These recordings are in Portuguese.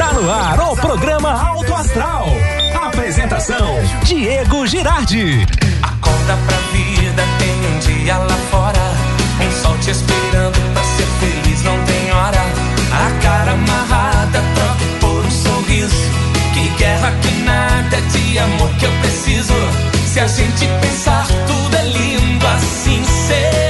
Está no ar o programa Alto Astral. Apresentação: Diego Girardi. Acorda pra vida, tem um dia lá fora. Um sol te esperando pra ser feliz, não tem hora. A cara amarrada, troca por um sorriso. Que guerra, que nada de amor que eu preciso. Se a gente pensar, tudo é lindo, assim será.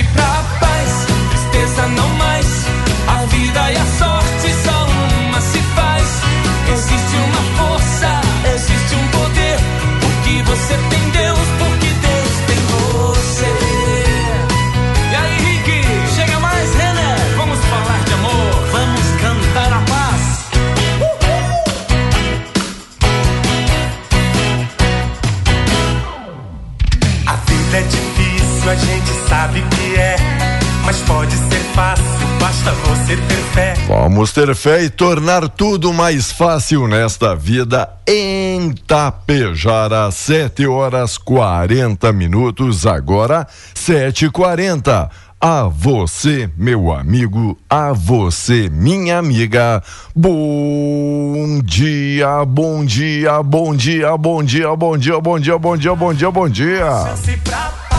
Vamos ter fé e tornar tudo mais fácil nesta vida em Tapejara, 7 horas 40 minutos, agora 7h40. A você, meu amigo, a você, minha amiga. Bom dia, bom dia, bom dia, bom dia, bom dia, bom dia, bom dia, bom dia, bom dia.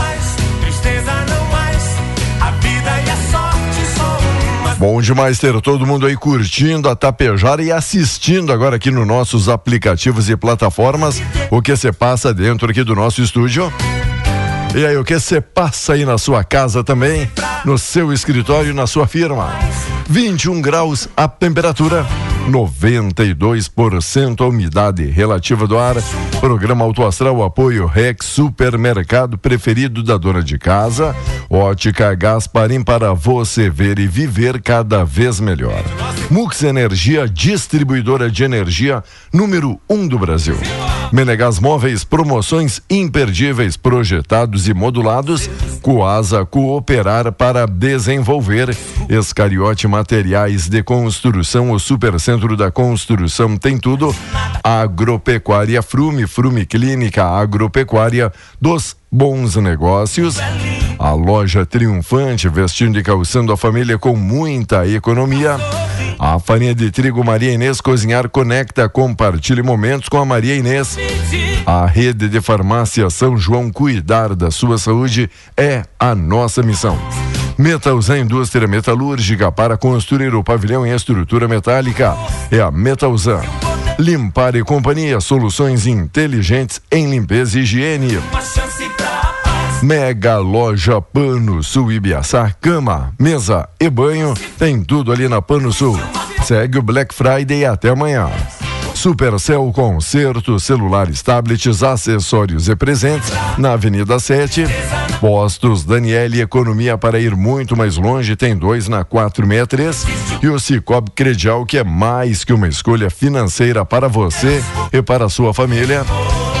Bom demais ter todo mundo aí curtindo a Tapejara e assistindo agora aqui nos nossos aplicativos e plataformas o que se passa dentro aqui do nosso estúdio. E aí, o que você passa aí na sua casa também, no seu escritório na sua firma? 21 graus a temperatura, 92% a umidade relativa do ar. Programa Auto Astral, apoio Rex, supermercado preferido da dona de casa. Ótica Gasparim para você ver e viver cada vez melhor. Mux Energia, distribuidora de energia número 1 um do Brasil. Menegas Móveis, promoções imperdíveis, projetados e modulados. Coasa Cooperar para desenvolver. Escariote Materiais de Construção, o Supercentro da Construção tem tudo. Agropecuária Frume, Frume Clínica Agropecuária dos bons negócios. A loja triunfante, vestindo e calçando a família com muita economia. A farinha de trigo Maria Inês Cozinhar Conecta, compartilhe momentos com a Maria Inês. A rede de farmácia São João cuidar da sua saúde é a nossa missão. Metalzan Indústria Metalúrgica para construir o pavilhão em estrutura metálica é a Metalzan. Limpar e Companhia, soluções inteligentes em limpeza e higiene. Mega Loja Pano Sul Ibiaçá, cama, mesa e banho, tem tudo ali na Pano Sul. Segue o Black Friday até amanhã. Supercell Concerto, celulares, tablets, acessórios e presentes na Avenida 7. Postos Daniele Economia para ir muito mais longe, tem dois na 463. E o Cicobi Credial, que é mais que uma escolha financeira para você e para a sua família.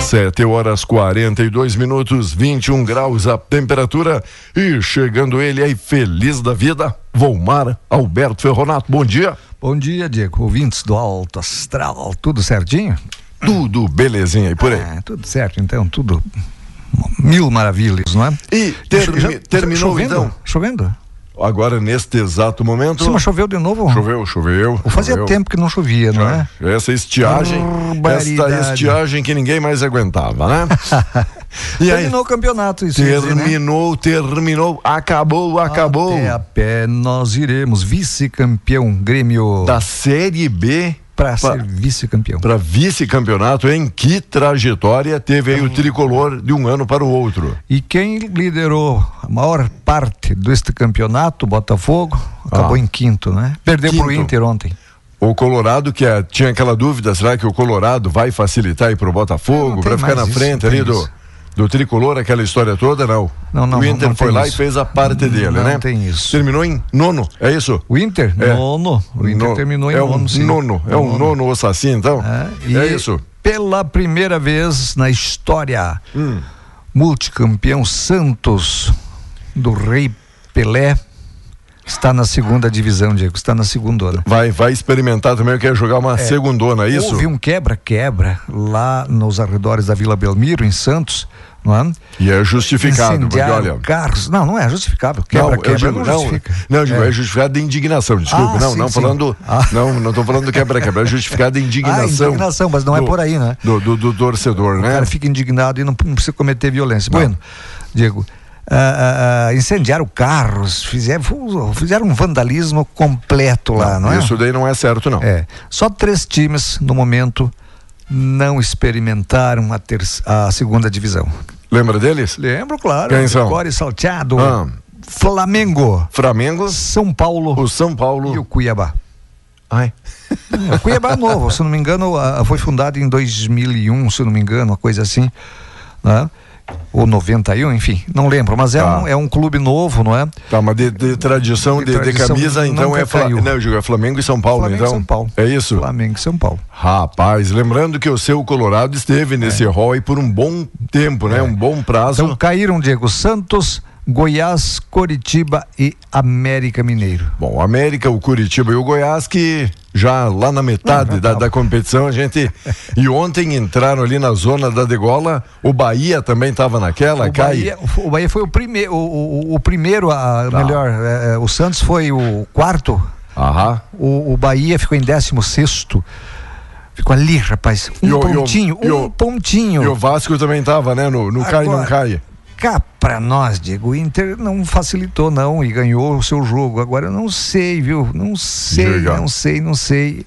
7 horas 42 minutos, 21 graus a temperatura. E chegando ele aí, feliz da vida, Volmar Alberto Ferronato. Bom dia. Bom dia, Diego. Ouvintes do Alto Astral, tudo certinho? Tudo belezinha aí por aí. É, tudo certo, então, tudo mil maravilhas, não é? E termi- já- terminou chovendo? então? Chovendo? Agora, neste exato momento. Sim, mas choveu de novo? Choveu, choveu. Fazia choveu. tempo que não chovia, não é? Essa estiagem, esta estiagem que ninguém mais aguentava, né? e aí, Terminou o campeonato, isso quer dizer, né? terminou, terminou, acabou, acabou. Até a pé nós iremos, vice-campeão Grêmio. Da Série B para ser vice-campeão. Para vice-campeonato, em que trajetória teve aí o tricolor de um ano para o outro? E quem liderou a maior parte deste campeonato, Botafogo, acabou Ah. em quinto, né? Perdeu Quinto. pro Inter ontem. O Colorado, que é- tinha aquela dúvida, será que o Colorado vai facilitar aí pro Não Botafogo, para ficar na isso, frente não ali do, isso. Do tricolor, aquela história toda, não. Não, não, O Inter não foi lá isso. e fez a parte dele, Não né? tem isso. Terminou em nono, é isso? O Inter? É. Nono. O Inter No- terminou em é um nono, sim. nono, é um nono o Saci, então? É, É isso. Pela primeira vez na história, Hum. multicampeão Santos do Rei Pelé está na segunda divisão, Diego. Está na segunda. Vai, vai experimentar também, quer jogar uma segundona, é isso? Houve um quebra-quebra lá nos arredores da Vila Belmiro, em Santos, não é? E é justificado, porque olha. carros. Não, não é justificável. Não, Quebra-quebra não, não, justifica. não, eu digo, É. é, justificado de indignação, desculpe, Ah, não, sim, não sim. falando, Ah. não, não tô falando do quebra-quebra, é justificado de indignação. Ah, indignação, mas não é por aí, né? Do, do, do torcedor, O né? cara fica indignado e não, não precisa cometer violência. Bueno, Diego, ah, ah, ah, incendiaram carros, fizeram, fizeram um vandalismo completo lá, não, é? Isso daí não é certo, não. É. Só três times, no momento, não experimentaram a, ter, a segunda divisão. Lembra deles? Lembro, claro. Quem são? Core Salteado, Ah. Flamengo, Flamengo, São Paulo o São Paulo. e o Cuiabá. Ai, É, o Cuiabá é novo, se não me engano, ah, foi fundado em 2001, se não me engano, uma coisa assim, né? Ou 91, enfim, não lembro, mas é, Tá. um, é um clube novo, não é? tá, mas de, de tradição De de, de camisa, então é, Fla... não, digo, é Flamengo e São Paulo, Flamengo e então. São Paulo. É isso? Flamengo e São Paulo. Rapaz, lembrando que o seu Colorado esteve nesse rol aí por um bom tempo, né? Um bom prazo. Então caíram, Diego Santos, Goiás, Coritiba e América Mineiro. Bom, América, o Curitiba e o Goiás que já lá na metade Não, já da, tava. da competição a gente e ontem entraram ali na zona da degola, o Bahia também estava naquela, O cai. Bahia, o Bahia foi o primeiro, o, o, o primeiro, a, Tá. melhor, é, é, o Santos foi o quarto, Aham. o, o Bahia ficou em décimo sexto. Ficou ali, rapaz. Um E e o- pontinho, um pontinho. E o Vasco também estava, né? No, no cai não Agora, cai. Cá pra nós, Diego, o Inter não facilitou não e ganhou o seu jogo. Agora eu não sei, viu? Não sei, não sei, não sei.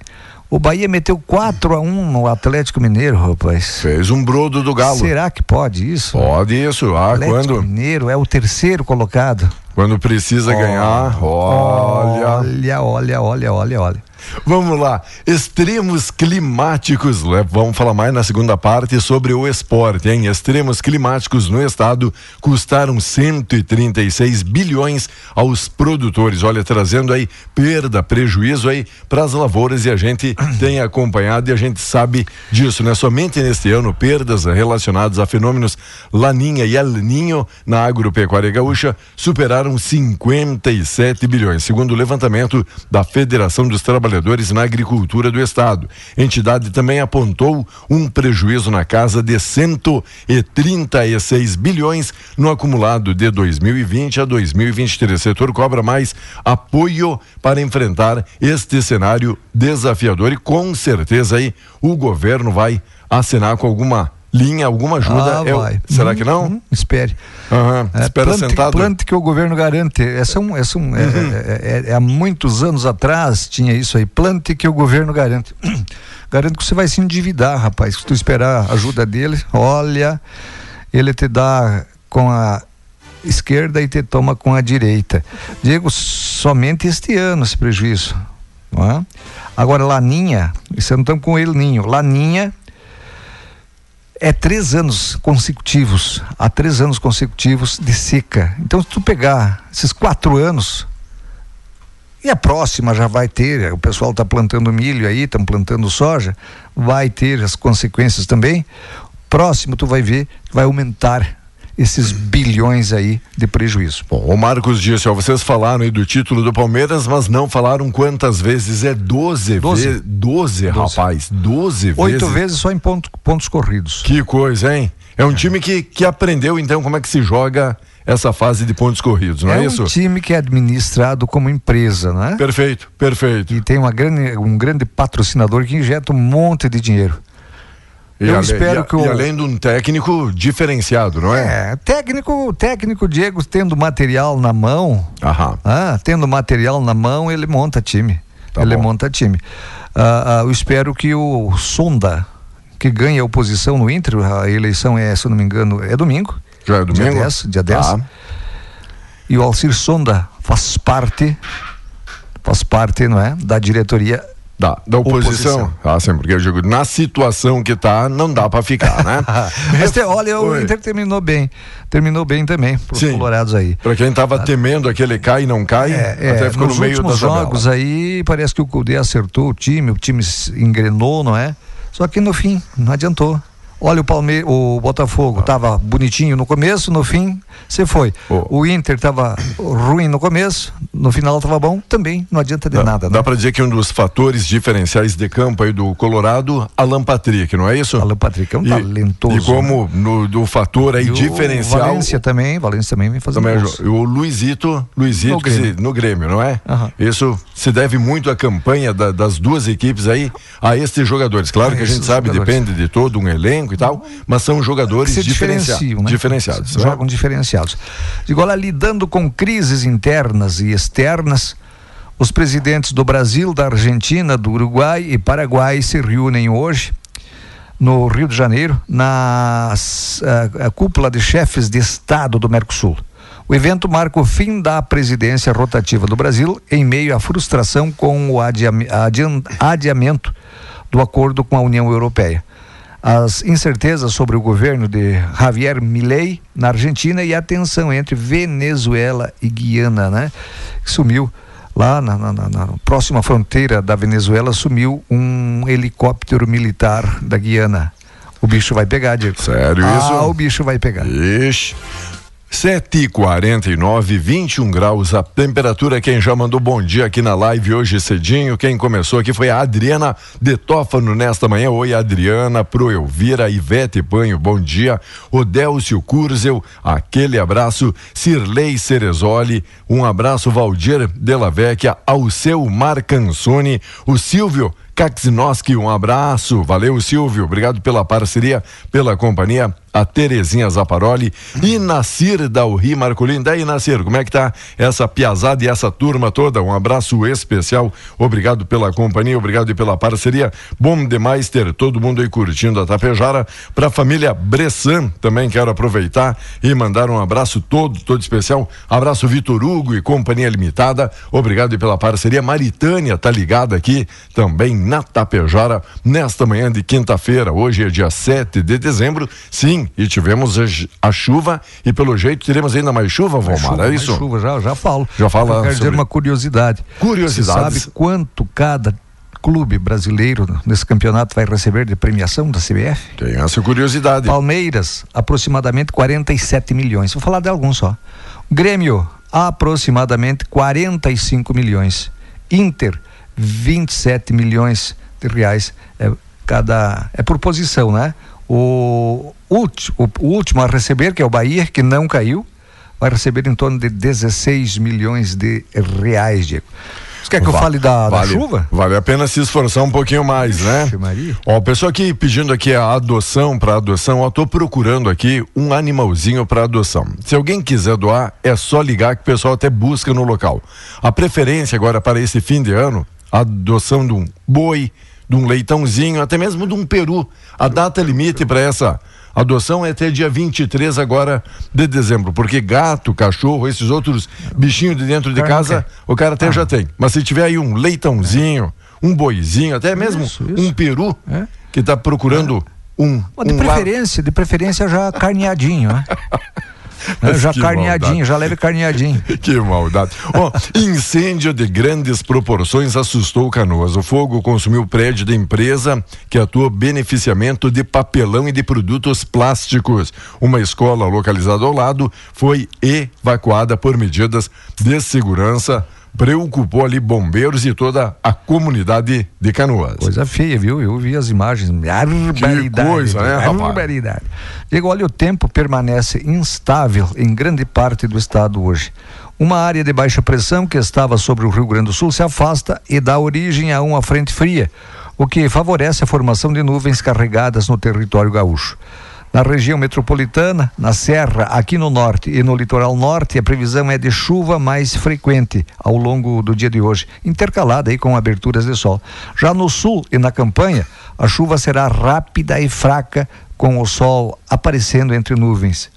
O Bahia meteu 4 a 1 no Atlético Mineiro, rapaz. Fez um brodo do Galo. Será que pode isso? Pode isso. Ah, Atlético quando, Mineiro é o terceiro colocado. quando precisa ganhar, olha. Olha, olha, olha, olha, olha. Vamos lá, extremos climáticos. né? Vamos falar mais na segunda parte sobre o esporte, hein? Extremos climáticos no estado custaram 136 bilhões aos produtores. Olha, trazendo aí perda, prejuízo aí para as lavouras e a gente tem acompanhado e a gente sabe disso, né? Somente neste ano, perdas relacionadas a fenômenos Laninha e El Ninho na agropecuária gaúcha superaram 57 bilhões, segundo o levantamento da Federação dos Trabalhadores na Agricultura do Estado. Entidade também apontou um prejuízo na casa de 136 bilhões no acumulado de 2020 a 2023. O setor cobra mais apoio para enfrentar este cenário desafiador e com certeza aí o governo vai assinar com alguma linha, alguma ajuda. Ah, o- vai. será Hum, que não? hum, espere. Aham, É, Espera plante, sentado. plante que o governo garante. Essa é um, essa é um- é- Uhum. é- é- é- há muitos anos atrás tinha isso aí. Plante que o governo garante. Garante que você vai se endividar, rapaz. Se tu esperar a ajuda dele, olha, ele te dá com a esquerda e te toma com a direita. Diego, somente este ano esse prejuízo. não é? Agora, Laninha, isso não estamos com ele, Ninho. Laninha é três anos consecutivos, há três anos consecutivos de seca. Então, se tu pegar esses quatro anos, e a próxima já vai ter, o pessoal está plantando milho aí, estão plantando soja, vai ter as consequências também. Próximo, tu vai ver, vai aumentar esses bilhões aí de prejuízo. Bom, o Marcos disse, ó, vocês falaram aí do título do Palmeiras, mas não falaram quantas vezes é 12 Doze. vezes. 12, Doze. rapaz, 12 Oito vezes. vezes só em ponto- pontos corridos. Que coisa, hein? É um time que, que aprendeu então como é que se joga essa fase de pontos corridos, não é, é isso? um time que é administrado como empresa, não é? Perfeito, perfeito. E tem uma grande, um grande patrocinador que injeta um monte de dinheiro. E Eu ale- espero e, que o- e além de um técnico diferenciado, não é? É, técnico, técnico Diego tendo material na mão, Aham. ah, tendo material na mão, ele monta time. Tá ele bom. monta time. Ah, ah, eu espero que o Sonda, que ganha a oposição no Inter, a eleição é, se eu não me engano, é domingo. Já é domingo? Dia 10, dia 10. Tá. E o Alcir Sonda faz parte, faz parte, não é, da diretoria. Da, da oposição. Oposição. Ah, sim, porque eu digo, na situação que tá, não dá pra ficar, né? Mas te- olha, o Oi. Inter terminou bem. Terminou bem também, pros Sim. colorados aí. Pra quem tava temendo aquele cai e não cai, É, até é, ficou no meio da últimos tabela. jogos aí, parece que o Cudê acertou o time, o time se engrenou, não é? Só que no fim, não adiantou. Olha o Palme o Botafogo, tava bonitinho no começo, no fim, você foi. Ô. O Inter tava ruim no começo, no final tava bom, também não adianta de Dá, nada, dá né? pra dizer que um dos fatores diferenciais de campo aí do Colorado, Alan Patrick, não é isso? Alan Patrick é um E- talentoso. E como no, do fator aí E o diferencial. Valência também, Valência também vem fazendo Também, gols. o Luizito, Luizito No que se- Grêmio. no Grêmio, não é? Isso se deve muito à campanha da- das duas equipes aí, a estes jogadores. Claro que a gente sabe, jogadores. depende de todo um elenco e tal, mas são jogadores diferencia- né? diferenciados. né? Jogam diferenciados. Digo, olha, lidando com crises internas e externas, os presidentes do Brasil, da Argentina, do Uruguai e Paraguai se reúnem hoje no Rio de Janeiro, na a, a cúpula de chefes de Estado do Mercosul. O evento marca o fim da presidência rotativa do Brasil em meio à frustração com o adiamento do acordo com a União Europeia. As incertezas sobre o governo de Javier Milei na Argentina e a tensão entre Venezuela e Guiana, né? Que sumiu lá na, na- na- na próxima fronteira da Venezuela, sumiu um helicóptero militar da Guiana. O bicho vai pegar, Diego. Sério ah, isso? o bicho vai pegar. Ixi. 7 e 49 21 graus a temperatura. Quem já mandou bom dia aqui na live hoje cedinho. Quem começou aqui foi a Adriana de Tófano nesta manhã. Oi, Adriana, Pro Elvira, Ivete Panho, bom dia. Odélcio Curzel, aquele abraço. Cirlei Cerezoli, um abraço. Valdir Della Vecchia, ao seu Marcansoni, o Silvio. Kaczynowski, um abraço. Valeu, Silvio. Obrigado pela parceria, pela companhia. A Terezinha Zaparoli e Nacir Dalri Marcolin. Daí, Nacir, como é que tá essa piazada e essa turma toda? Um abraço especial. Obrigado pela companhia, obrigado pela parceria. Bom demais ter todo mundo aí curtindo a Tapejara. Pra família Bressan, também quero aproveitar e mandar um abraço todo, todo especial. Abraço Vitor Hugo e Companhia Limitada. Obrigado pela parceria. Maritânia tá ligada aqui também na Tapejara nesta manhã de quinta-feira. Hoje é dia 7 de dezembro. Sim, e tivemos a, chuva e pelo jeito teremos ainda mais chuva, chuva, é isso? chuva, já, já falo. Já fala Eu quero dizer sobre- uma curiosidade. Curiosidades. Você sabe quanto cada clube brasileiro nesse campeonato vai receber de premiação da CBF? Tem essa curiosidade. Palmeiras, aproximadamente 47 milhões. Vou falar de alguns só. Grêmio, aproximadamente 45 milhões. Inter, 27 milhões de reais. É, cada, é por posição, né? O, ulti, o, o último a receber, que é o Bahia, que não caiu, vai receber em torno de 16 milhões de reais, Diego. Você quer que eu fale da, da vale, chuva? Vale a pena se esforçar um pouquinho mais, né? Maria. Ó, o pessoal aqui pedindo aqui a adoção para adoção, ó, tô procurando aqui um animalzinho para adoção. Se alguém quiser doar, é só ligar que o pessoal até busca no local. A preferência agora para esse fim de ano, a adoção de um boi, de um leitãozinho, até mesmo de um peru. A data limite para essa adoção é até dia 23 agora de dezembro, porque gato, cachorro, esses outros bichinhos de dentro de não casa, o cara até já tem. Mas se tiver aí um leitãozinho, um boizinho, até mesmo Isso, isso. um peru É. que está procurando um, de um lar- preferência, de preferência já carneadinho, né? Mas já carneadinho, maldade. já leve carneadinho. Que maldade. Ó, incêndio de grandes proporções assustou Canoas. O fogo consumiu o prédio da empresa que atua beneficiamento de papelão e de produtos plásticos. Uma escola localizada ao lado foi evacuada por medidas de segurança. Preocupou ali bombeiros e toda a comunidade de Canoas. Coisa feia, viu? Eu vi as imagens. Barbaridade. coisa, né, rapaz? Barbaridade. Diego, olha, o tempo permanece instável em grande parte do estado hoje. Uma área de baixa pressão que estava sobre o Rio Grande do Sul se afasta e dá origem a uma frente fria, o que favorece a formação de nuvens carregadas no território gaúcho. Na região metropolitana, na Serra, aqui no norte e no litoral norte, a previsão é de chuva mais frequente ao longo do dia de hoje, intercalada aí com aberturas de sol. Já no sul e na campanha, a chuva será rápida e fraca, com o sol aparecendo entre nuvens.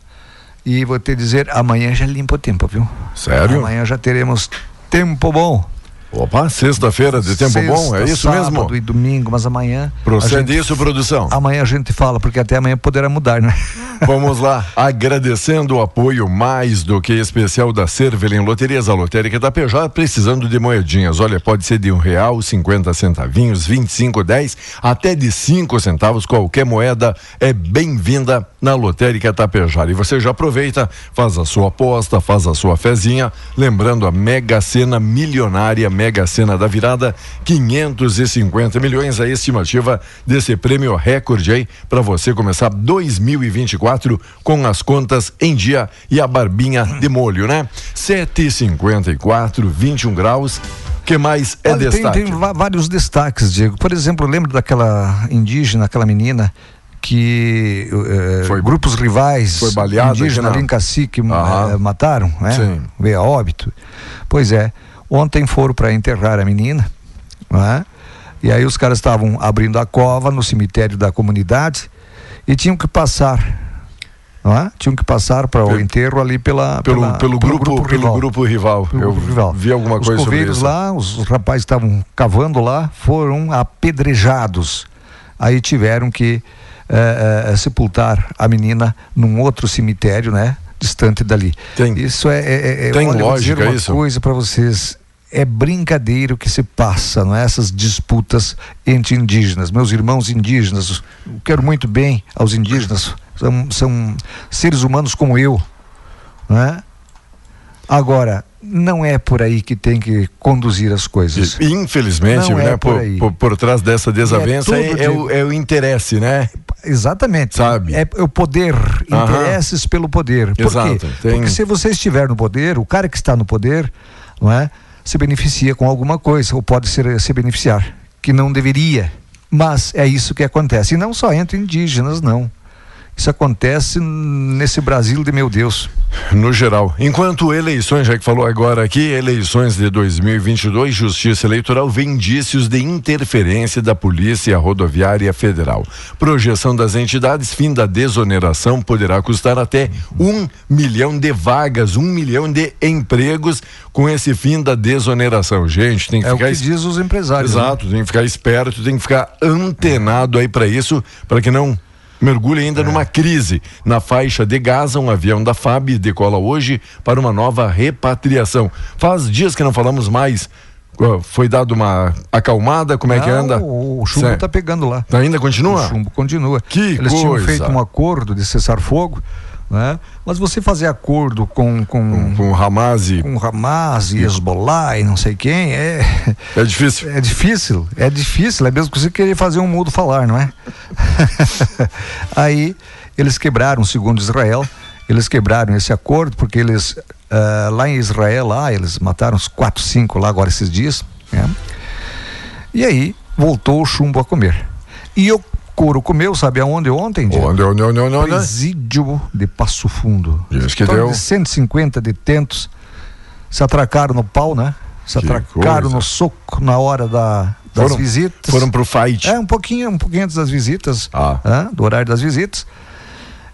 E vou te dizer, amanhã já limpa o tempo, viu? Sério? Amanhã já teremos tempo bom. Opa, sexta-feira de tempo Sexta, bom, é isso sábado mesmo? e domingo, mas amanhã. Procede gente- isso, produção? Amanhã a gente fala, porque até amanhã poderá mudar, né? Vamos lá, agradecendo o apoio mais do que especial da Cervelim Loterias, a lotérica da PJ, precisando de moedinhas. Olha, pode ser de um real, cinquenta centavinhos, vinte e cinco, dez, até de cinco centavos. Qualquer moeda é bem-vinda na lotérica Tapejara. E você já aproveita, faz a sua aposta, faz a sua fezinha, lembrando a Mega Sena milionária, Mega Sena da virada, 550 milhões, a estimativa desse prêmio recorde aí para você começar 2024 com as contas em dia e a barbinha de molho, né? 7,54, 21 graus. que mais é Olha, tem, destaque? tem va- vários destaques, Diego. Por exemplo, lembra daquela indígena, aquela menina que eh, Foi- grupos rivais foi baleada aqui indígenas na- ali em Cacique eh, mataram, né? Sim. Veio a óbito. Pois é, ontem foram para enterrar a menina, né? E aí os caras estavam abrindo a cova no cemitério da comunidade e tinham que passar, não é? Tinham que passar para o Pelo- enterro ali pela, Pelo, pela- pelo, grupo, pelo rival. grupo rival. Pelo Eu grupo rival. vi alguma os coisa sobre isso. lá, os, rapazes estavam cavando lá, foram apedrejados. Aí tiveram que eh, eh, sepultar a menina num outro cemitério, né? Distante dali. Tem- isso é, é, é tem olha, vou dizer lógica uma isso? coisa para vocês. É brincadeira o que se passa, não é? Essas disputas entre indígenas. Meus irmãos indígenas, quero muito bem aos indígenas, são, são seres humanos como eu, não é? Agora, não é por aí que tem que conduzir as coisas. Infelizmente, Não é né, por por, aí. por, por trás dessa desavença tudo, é, é Diego. o, é o interesse, né? Exatamente. Sabe? É o poder, Aham. interesses pelo poder. Por Exato, tem- Porque se você estiver no poder, o cara que está no poder, não é? Se beneficia com alguma coisa, ou pode ser, se beneficiar, que não deveria. Mas é isso que acontece. E não só entre indígenas, não. Isso acontece nesse Brasil de meu Deus. No geral. Enquanto eleições, já que falou agora aqui, eleições de 2022, Justiça Eleitoral vê indícios de interferência da Polícia Rodoviária Federal. Projeção das entidades, fim da desoneração poderá custar até um milhão de vagas, um milhão de empregos com esse fim da desoneração. Gente, tem que É o ficar que es- diz os empresários. né? Exato, tem que ficar esperto, tem que ficar antenado aí para isso, para que não mergulhe ainda numa crise. Na faixa de Gaza, um avião da FAB decola hoje para uma nova repatriação. Faz dias que não falamos mais. Foi dado uma acalmada, como é que Não, anda? O chumbo está pegando lá. Ainda continua? O chumbo continua. Que Eles tinham coisa. feito um acordo de cessar fogo, né? Mas você fazer acordo com com, Com Hamas e- com Hamas e Hezbollah e não sei quem é é difícil. é difícil, é difícil, é mesmo que você querer fazer um mudo falar, não é? Aí eles quebraram, segundo Israel, eles quebraram esse acordo porque eles ah, lá em Israel lá eles mataram uns quatro, cinco lá agora esses dias, né? E aí voltou o chumbo a comer. E o couro comeu, sabe aonde ontem? Onde, onde, onde, onde, onde? Presídio de Passo Fundo. Diz que deu. de 150 detentos se atracaram no pau, né? Se Que atracaram coisa. no soco na hora da, das Foram- visitas. Foram pro fight. É, um pouquinho, um pouquinho antes das visitas, Ah. né? do horário das visitas.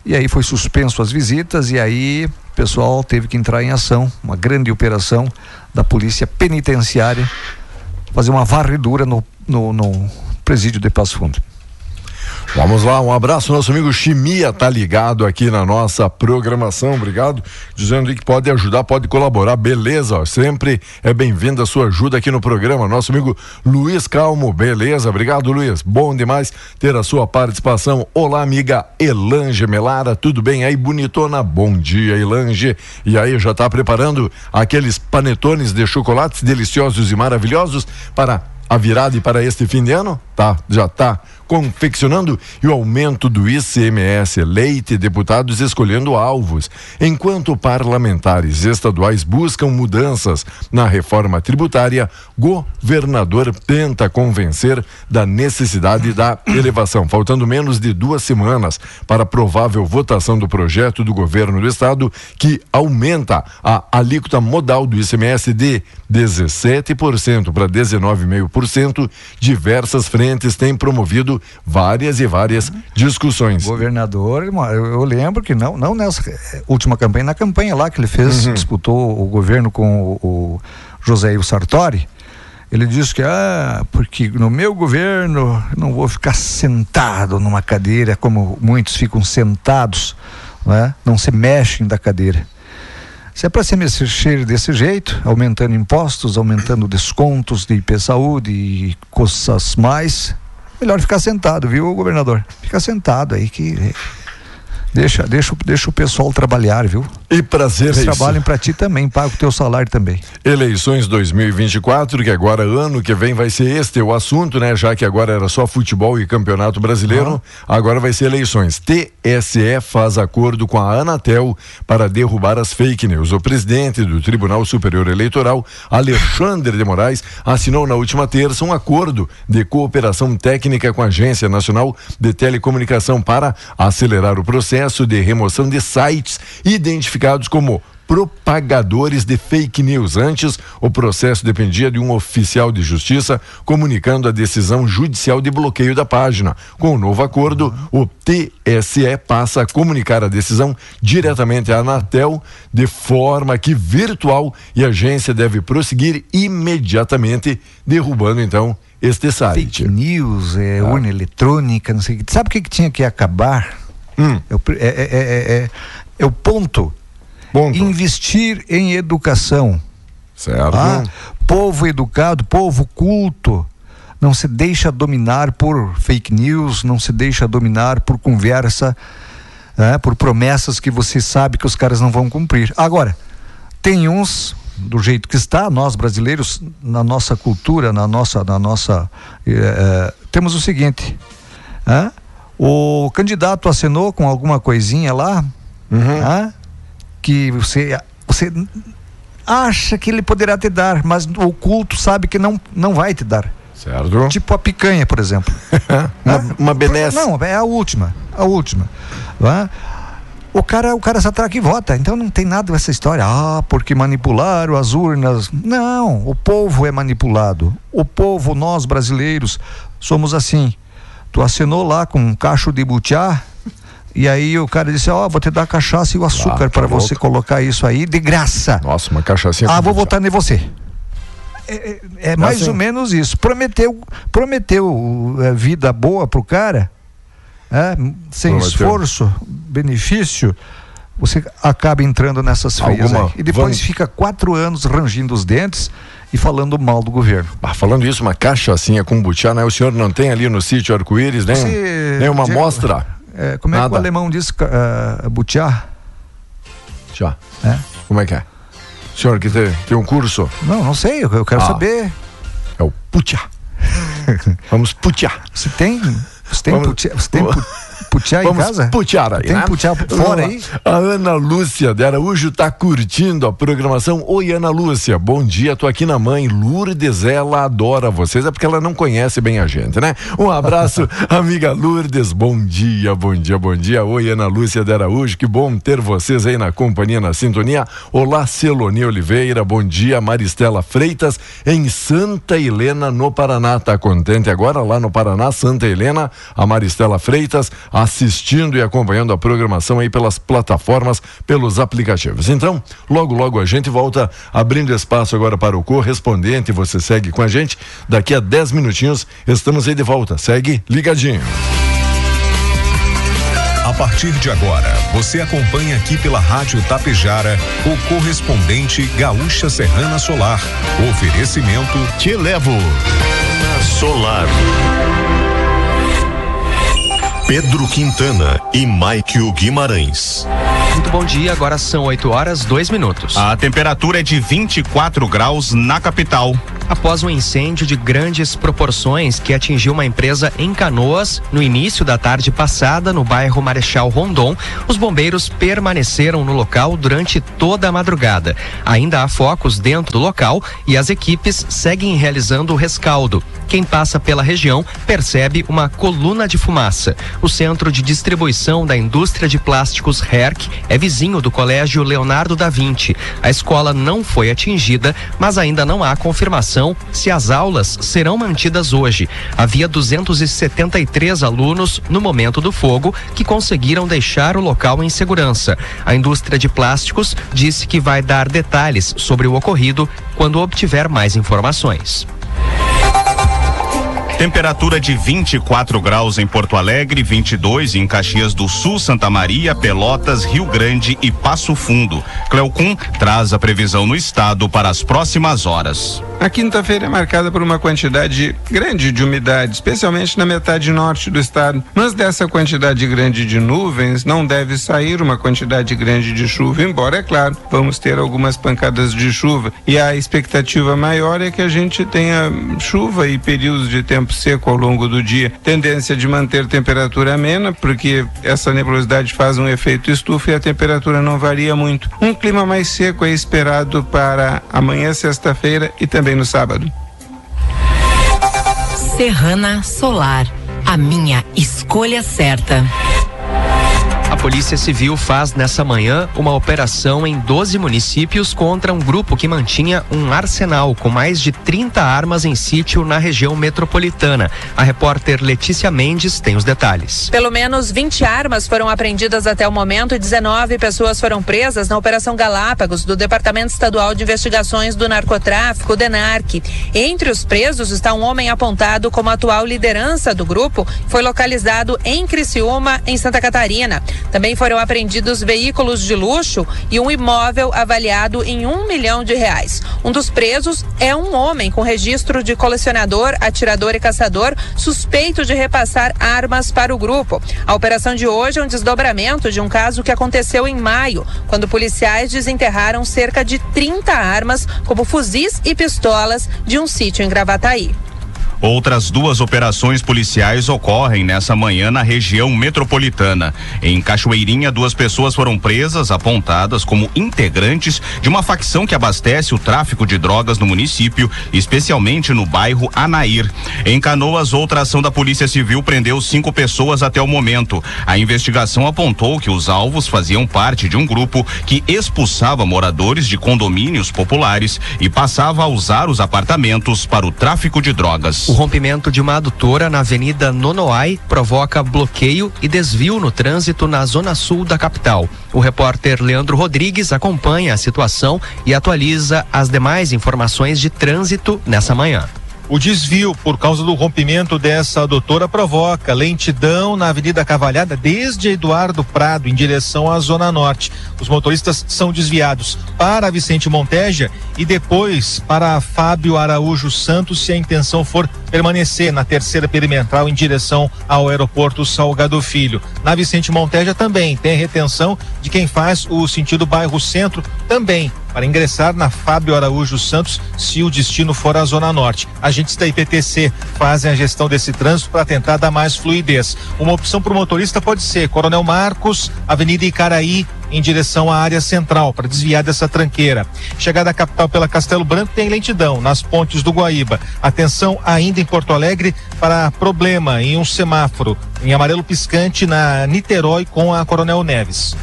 E aí foi suspenso as visitas e aí o pessoal teve que entrar em ação, uma grande operação da polícia penitenciária, fazer uma varredura no, no, no presídio de Passo Fundo. Vamos lá, um abraço, nosso amigo Chimia tá ligado aqui na nossa programação, obrigado, dizendo que pode ajudar, pode colaborar, beleza, ó, sempre é bem-vinda a sua ajuda aqui no programa, nosso amigo Luiz Calmo, beleza, obrigado Luiz, bom demais ter a sua participação, olá amiga Elange Melara, tudo bem aí, bonitona, bom dia Elange, e aí, já tá preparando aqueles panetones de chocolates deliciosos e maravilhosos para a virada e para este fim de ano? Tá, já tá confeccionando e o aumento do ICMS, leite, deputados escolhendo alvos, enquanto parlamentares estaduais buscam mudanças na reforma tributária, governador tenta convencer da necessidade da elevação. Faltando menos de duas semanas para a provável votação do projeto do governo do estado que aumenta a alíquota modal do ICMS de 17% para 19,5%, diversas frentes têm promovido várias e várias discussões. Governador, eu lembro que não, não nessa última campanha, na campanha lá que ele fez, uhum. disputou o governo com o, o José Ivo Sartori, ele disse que, ah, porque no meu governo não vou ficar sentado numa cadeira como muitos ficam sentados, né? não se mexem da cadeira. Se é para se mexer desse jeito, aumentando impostos, aumentando descontos de IP saúde e coisas mais, melhor ficar sentado, viu, governador? Fica sentado aí que Deixa, deixa, deixa o pessoal trabalhar, viu? E prazer Eles trabalhem para ti também, paga o teu salário também. Eleições 2024, que agora ano que vem vai ser este o assunto, né? Já que agora era só futebol e campeonato brasileiro, ah. agora vai ser eleições. TSE faz acordo com a Anatel para derrubar as fake news. O presidente do Tribunal Superior Eleitoral, Alexandre de Moraes, assinou na última terça um acordo de cooperação técnica com a Agência Nacional de Telecomunicação para acelerar o processo processo de remoção de sites identificados como propagadores de fake news. Antes, o processo dependia de um oficial de justiça comunicando a decisão judicial de bloqueio da página. Com o novo acordo, o TSE passa a comunicar a decisão diretamente à Anatel de forma que virtual e a agência deve prosseguir imediatamente, derrubando então este site. Fake news, é, ah. urna eletrônica, não sei o que. Sabe o que, que tinha que acabar? Hum. É, é, é, é, o ponto. ponto. Investir em educação. Certo. Ah, povo educado, povo culto. Não se deixa dominar por fake news, não se deixa dominar por conversa, por promessas que você sabe que os caras não vão cumprir. Agora, tem uns do jeito que está, nós brasileiros, na nossa cultura, na nossa, na nossa, temos o seguinte, ah, o candidato assinou com alguma coisinha lá, uhum. que você, você acha que ele poderá te dar, mas o culto sabe que não, não vai te dar. Certo. Tipo a picanha, por exemplo. uma, ah, uma benesse. Não, é a última. A última. Ah, o cara, o cara só tá aqui vota, então não tem nada dessa história. Ah, porque manipularam as urnas. Não, o povo é manipulado. O povo, nós brasileiros, somos assim. Tu assinou lá com um cacho de butiá. E aí o cara disse, ó, oh, vou te dar cachaça e o açúcar ah, para você colocar isso aí de graça. Nossa, uma cachaça. Ah, vou votar em você. É, é, é mais assim. ou menos isso. Prometeu, prometeu é, vida boa pro cara, é, sem prometeu. esforço, benefício você acaba entrando nessas feias Alguma, E depois vamos... fica quatro anos rangindo os dentes e falando mal do governo. Ah, falando isso, uma cachaçinha com butiá, né? O senhor não tem ali no sítio Arco-Íris nem, Você, nem uma amostra? É, como é Nada. que o alemão diz uh, butiá? Já. É? Como é que é? O senhor que tem, tem um curso? Não, não sei, eu, eu quero ah, saber. É o putiá. Vamos putiá. Você tem, você tem, Vamos, putiá, você tem Putiá em Vamos casa? Putiar aí. Tem né? putiá fora aí? A Ana Lúcia de Araújo tá curtindo a programação. Oi, Ana Lúcia. Bom dia, tô aqui na mãe. Lourdes, ela adora vocês. É porque ela não conhece bem a gente, né? Um abraço, amiga Lourdes. Bom dia, bom dia, bom dia. Oi, Ana Lúcia de Araújo. Que bom ter vocês aí na companhia, na sintonia. Olá, Celoni Oliveira. Bom dia, Maristela Freitas, em Santa Helena, no Paraná. Tá contente agora lá no Paraná, Santa Helena. A Maristela Freitas, a assistindo e acompanhando a programação aí pelas plataformas, pelos aplicativos. Então, logo, logo a gente volta abrindo espaço agora para o correspondente. Você segue com a gente. Daqui a 10 minutinhos estamos aí de volta. Segue ligadinho. A partir de agora, você acompanha aqui pela Rádio Tapejara o correspondente Gaúcha Serrana Solar. Oferecimento Te Levo. Solar. Pedro Quintana e Maikio Guimarães. Muito bom dia, agora são 8 horas, 2 minutos. A temperatura é de 24 graus na capital. Após um incêndio de grandes proporções que atingiu uma empresa em Canoas no início da tarde passada no bairro Marechal Rondon. Os bombeiros permaneceram no local durante toda a madrugada. Ainda há focos dentro do local e as equipes seguem realizando o rescaldo. Quem passa pela região percebe uma coluna de fumaça. O centro de distribuição da indústria de plásticos HERC é vizinho do Colégio Leonardo da Vinci. A escola não foi atingida, mas ainda não há confirmação se as aulas serão mantidas hoje. Havia 273 alunos no momento do fogo que conseguiram deixar o local em segurança. A indústria de plásticos disse que vai dar detalhes sobre o ocorrido quando obtiver mais informações. Temperatura de 24 graus em Porto Alegre, 22 em Caxias do Sul, Santa Maria, Pelotas, Rio Grande e Passo Fundo. Cleocum traz a previsão no estado para as próximas horas. A quinta-feira é marcada por uma quantidade grande de umidade, especialmente na metade norte do estado. Mas dessa quantidade grande de nuvens não deve sair uma quantidade grande de chuva, embora, é claro, vamos ter algumas pancadas de chuva. E a expectativa maior é que a gente tenha chuva e períodos de tempo seco ao longo do dia. Tendência de manter temperatura amena, porque essa nebulosidade faz um efeito estufa e a temperatura não varia muito. Um clima mais seco é esperado para amanhã, sexta-feira e também também no sábado. Serrana Solar, a minha escolha certa. Polícia Civil faz nessa manhã uma operação em 12 municípios contra um grupo que mantinha um arsenal com mais de 30 armas em sítio na região metropolitana. A repórter Letícia Mendes tem os detalhes. Pelo menos 20 armas foram apreendidas até o momento e 19 pessoas foram presas na Operação Galápagos do Departamento Estadual de Investigações do Narcotráfico, DENARC. Entre os presos está um homem apontado como atual liderança do grupo, foi localizado em Criciúma, em Santa Catarina. Também foram apreendidos veículos de luxo e um imóvel avaliado em um milhão de reais. Um dos presos é um homem com registro de colecionador, atirador e caçador, suspeito de repassar armas para o grupo. A operação de hoje é um desdobramento de um caso que aconteceu em maio, quando policiais desenterraram cerca de 30 armas, como fuzis e pistolas, de um sítio em Gravataí. Outras duas operações policiais ocorrem nessa manhã na região metropolitana. Em Cachoeirinha, duas pessoas foram presas, apontadas como integrantes de uma facção que abastece o tráfico de drogas no município, especialmente no bairro Anair. Em Canoas, outra ação da Polícia Civil prendeu cinco pessoas até o momento. A investigação apontou que os alvos faziam parte de um grupo que expulsava moradores de condomínios populares e passava a usar os apartamentos para o tráfico de drogas. O rompimento de uma adutora na Avenida Nonoai provoca bloqueio e desvio no trânsito na zona sul da capital. O repórter Leandro Rodrigues acompanha a situação e atualiza as demais informações de trânsito nessa manhã. O desvio por causa do rompimento dessa adutora provoca lentidão na Avenida Cavalhada desde Eduardo Prado em direção à Zona Norte. Os motoristas são desviados para Vicente Monteja e depois para Fábio Araújo Santos se a intenção for permanecer na terceira perimetral em direção ao aeroporto Salgado Filho. Na Vicente Monteja também tem retenção de quem faz o sentido bairro Centro também para ingressar na Fábio Araújo Santos se o destino for a Zona Norte. Agentes da IPTC fazem a gestão desse trânsito para tentar dar mais fluidez. Uma opção para o motorista pode ser Coronel Marcos, Avenida Icaraí, em direção à área central para desviar dessa tranqueira. Chegada à capital pela Castelo Branco tem lentidão nas pontes do Guaíba. Atenção ainda em Porto Alegre para problema em um semáforo em amarelo piscante na Niterói com a Coronel Neves.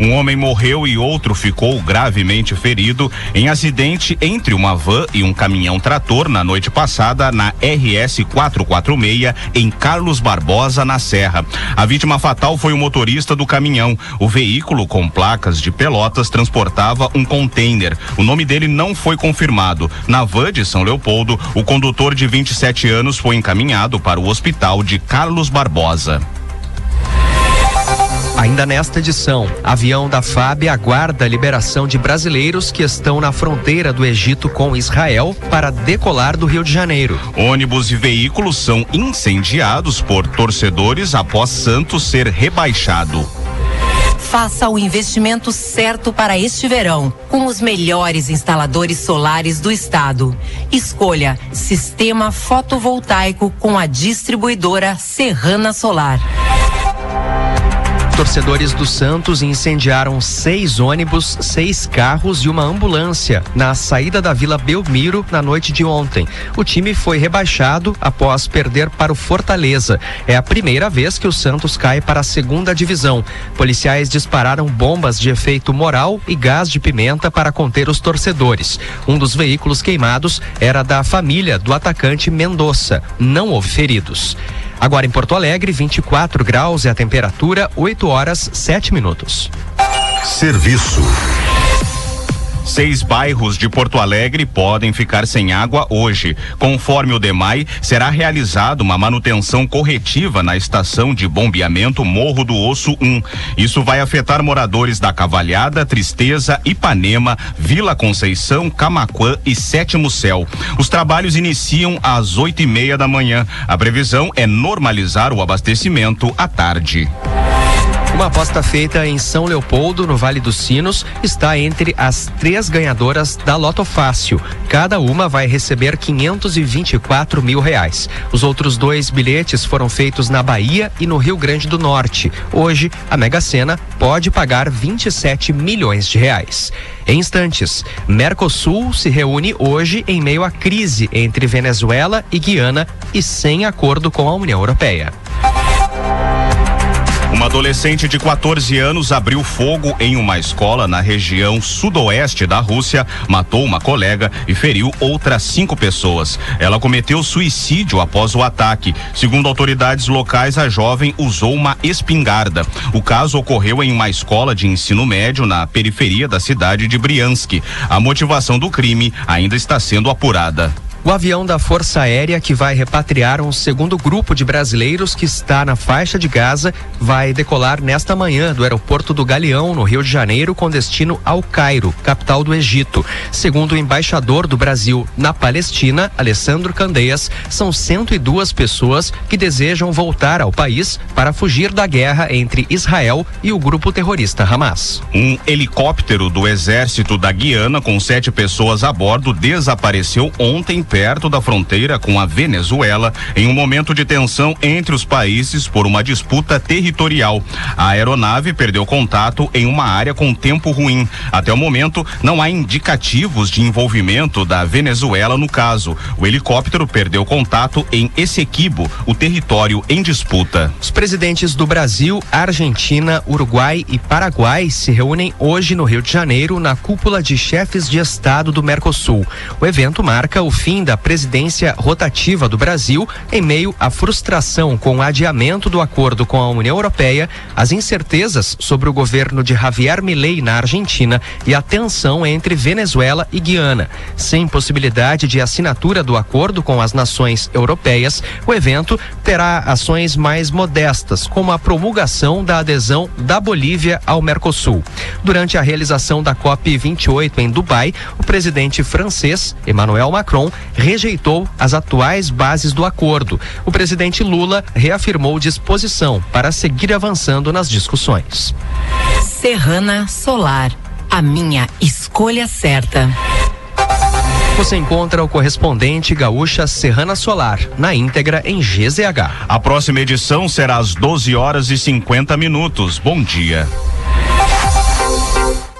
Um homem morreu e outro ficou gravemente ferido em acidente entre uma van e um caminhão trator na noite passada na RS 446 em Carlos Barbosa, na Serra. A vítima fatal foi o motorista do caminhão. O veículo com placas de Pelotas transportava um container. O nome dele não foi confirmado. Na van de São Leopoldo, o condutor de 27 anos foi encaminhado para o hospital de Carlos Barbosa. Ainda nesta edição, avião da FAB aguarda a liberação de brasileiros que estão na fronteira do Egito com Israel para decolar do Rio de Janeiro. Ônibus e veículos são incendiados por torcedores após Santos ser rebaixado. Faça o investimento certo para este verão, com os melhores instaladores solares do estado. Escolha Sistema Fotovoltaico com a distribuidora Serrana Solar. Torcedores do Santos incendiaram seis ônibus, seis carros e uma ambulância na saída da Vila Belmiro na noite de ontem. O time foi rebaixado após perder para o Fortaleza. É a primeira vez que o Santos cai para a segunda divisão. Policiais dispararam bombas de efeito moral e gás de pimenta para conter os torcedores. Um dos veículos queimados era da família do atacante Mendonça. Não houve feridos. Agora em Porto Alegre, 24 graus é a temperatura, 8 horas 7 minutos. Serviço. Seis bairros de Porto Alegre podem ficar sem água hoje. Conforme o DEMAI, será realizada uma manutenção corretiva na estação de bombeamento Morro do Osso 1. Isso vai afetar moradores da Cavalhada, Tristeza, Ipanema, Vila Conceição, Camaquã e Sétimo Céu. Os trabalhos iniciam às oito e meia da manhã. A previsão é normalizar o abastecimento à tarde. Uma aposta feita em São Leopoldo, no Vale dos Sinos, está entre as três ganhadoras da Loto Fácil. Cada uma vai receber 524 mil reais. Os outros dois bilhetes foram feitos na Bahia e no Rio Grande do Norte. Hoje, a Mega Sena pode pagar 27 milhões de reais. Em instantes, Mercosul se reúne hoje em meio à crise entre Venezuela e Guiana e sem acordo com a União Europeia. Adolescente de 14 anos abriu fogo em uma escola na região sudoeste da Rússia, matou uma colega e feriu outras cinco pessoas. Ela cometeu suicídio após o ataque. Segundo autoridades locais, a jovem usou uma espingarda. O caso ocorreu em uma escola de ensino médio na periferia da cidade de Briansk. A motivação do crime ainda está sendo apurada. O avião da Força Aérea que vai repatriar um segundo grupo de brasileiros que está na faixa de Gaza vai decolar nesta manhã do aeroporto do Galeão, no Rio de Janeiro, com destino ao Cairo, capital do Egito. Segundo o embaixador do Brasil na Palestina, Alessandro Candeias, são 102 pessoas que desejam voltar ao país para fugir da guerra entre Israel e o grupo terrorista Hamas. Um helicóptero do exército da Guiana com sete pessoas a bordo desapareceu ontem perto da fronteira com a Venezuela, em um momento de tensão entre os países por uma disputa territorial. A aeronave perdeu contato em uma área com tempo ruim. Até o momento, não há indicativos de envolvimento da Venezuela no caso. O helicóptero perdeu contato em Essequibo, o território em disputa. Os presidentes do Brasil, Argentina, Uruguai e Paraguai se reúnem hoje no Rio de Janeiro na cúpula de chefes de Estado do Mercosul. O evento marca o fim fim da presidência rotativa do Brasil em meio à frustração com o adiamento do acordo com a União Europeia, as incertezas sobre o governo de Javier Milei na Argentina e a tensão entre Venezuela e Guiana. Sem possibilidade de assinatura do acordo com as nações europeias, o evento terá ações mais modestas, como a promulgação da adesão da Bolívia ao Mercosul. Durante a realização da COP 28 em Dubai, o presidente francês Emmanuel Macron rejeitou as atuais bases do acordo. O presidente Lula reafirmou disposição para seguir avançando nas discussões. Serrana Solar, a minha escolha certa. Você encontra o correspondente gaúcha Serrana Solar, na íntegra em GZH. A próxima edição será às 12 horas e 50 minutos. Bom dia.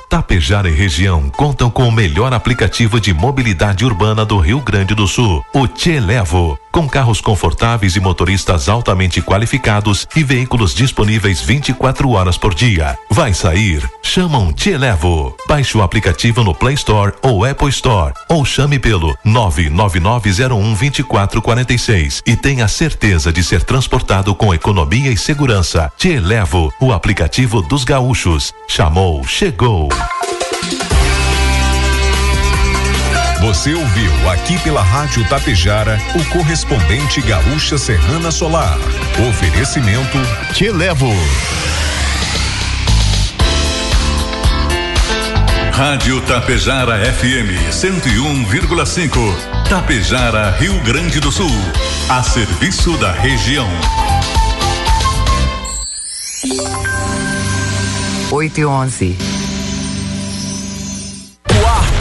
Tapejara e região contam com o melhor aplicativo de mobilidade urbana do Rio Grande do Sul, o Te Levo, com carros confortáveis e motoristas altamente qualificados e veículos disponíveis 24 horas por dia. Vai sair? Chama um Te Levo. Baixe o aplicativo no Play Store ou Apple Store ou chame pelo 999012446 e tenha certeza de ser transportado com economia e segurança. Te Levo, o aplicativo dos gaúchos. Chamou, chegou. Você ouviu aqui pela Rádio Tapejara o correspondente Gaúcha Serrana Solar. Oferecimento Te Levo. Rádio Tapejara FM 101,5. Tapejara, Rio Grande do Sul. A serviço da região. 8 e 11.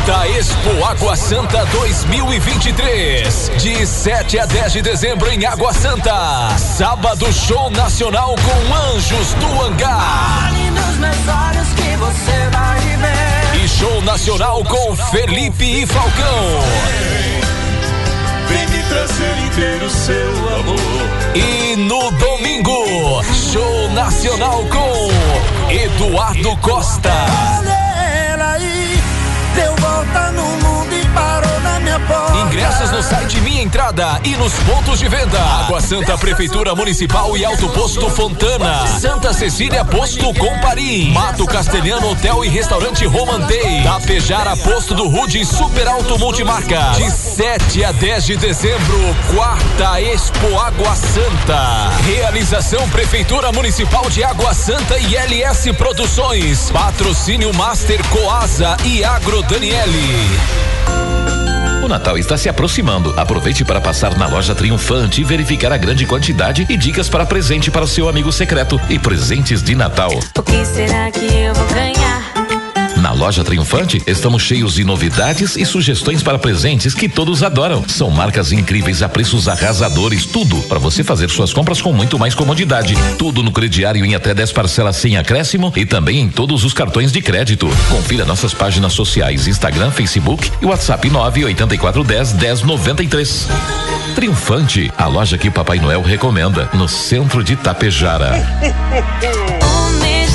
Quarta Expo Água Santa 2023. De 7 a 10 de dezembro em Água Santa. Sábado Show Nacional com Anjos do Hangar. nos meus olhos que você vai ver. E show nacional com Felipe e Falcão. Vem me trazer inteiro seu amor. E no domingo, show nacional com Eduardo Costa. Olha ela aí, deu volta no mundo Ingressos no site Minha Entrada e nos pontos de venda. Água Santa Prefeitura Municipal e Alto Posto Fontana. Santa Cecília Posto Comparim. Mato Castelhano Hotel e Restaurante Romantei. Tapejara Posto do Rude Super Alto Multimarca. De 7 a 10 de dezembro, quarta Expo Água Santa. Realização Prefeitura Municipal de Água Santa e LS Produções. Patrocínio Master Coasa e Agro Daniele. O Natal está se aproximando. Aproveite para passar na loja Triunfante e verificar a grande quantidade e dicas para presente para o seu amigo secreto e presentes de Natal. O que será que eu vou ganhar? Na loja Triunfante, estamos cheios de novidades e sugestões para presentes que todos adoram. São marcas incríveis a preços arrasadores, tudo para você fazer suas compras com muito mais comodidade. Tudo no crediário em até 10 parcelas sem acréscimo e também em todos os cartões de crédito. Confira nossas páginas sociais, Instagram, Facebook e WhatsApp 98410 1093. Triunfante, a loja que o Papai Noel recomenda, no centro de Tapejara.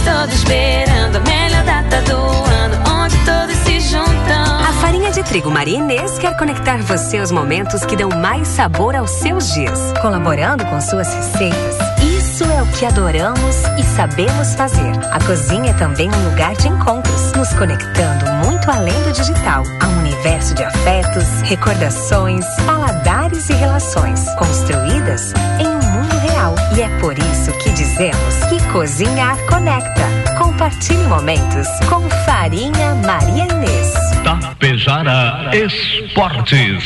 Um mês todo esperando a melhor data do ano, onde todos se juntam. A farinha de trigo Maria Inês quer conectar você aos momentos que dão mais sabor aos seus dias, colaborando com suas receitas. Isso é o que adoramos e sabemos fazer. A cozinha é também um lugar de encontros, nos conectando muito além do digital, a um universo de afetos, recordações, paladares e relações, construídas em E é por isso que dizemos que cozinhar conecta. Compartilhe momentos com Farinha Maria Inês. Tapejara Esportes.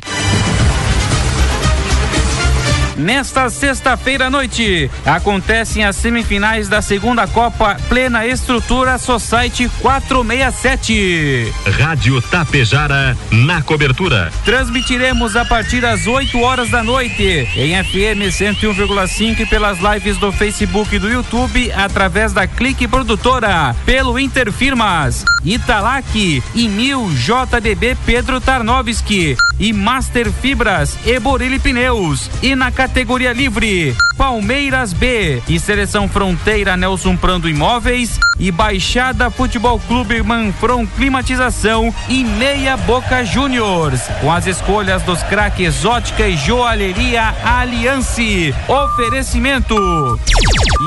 Nesta sexta-feira à noite, acontecem as semifinais da segunda Copa Plena Estrutura Society 467. Rádio Tapejara na cobertura. Transmitiremos a partir das 8 horas da noite em FM 101,5 e pelas lives do Facebook e do YouTube através da Clique Produtora, pelo Interfirmas, Italac e Mil JDB Pedro Tarnovski e Master Fibras e Borilli Pneus. E na categoria livre, Palmeiras B e Seleção Fronteira Nelson Prando Imóveis e Baixada Futebol Clube Manfron Climatização e Meia Boca Juniors. Com as escolhas dos craques Exótica e Joalheria Aliança. Oferecimento.